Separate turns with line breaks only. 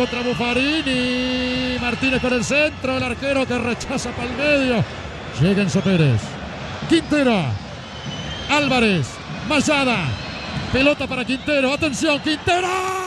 contra Buffarini. Martínez con el centro. El arquero que rechaza para el medio. Llega Enzo Pérez. Quintero. Álvarez. Mayada. Pelota para Quintero. Atención, Quintero.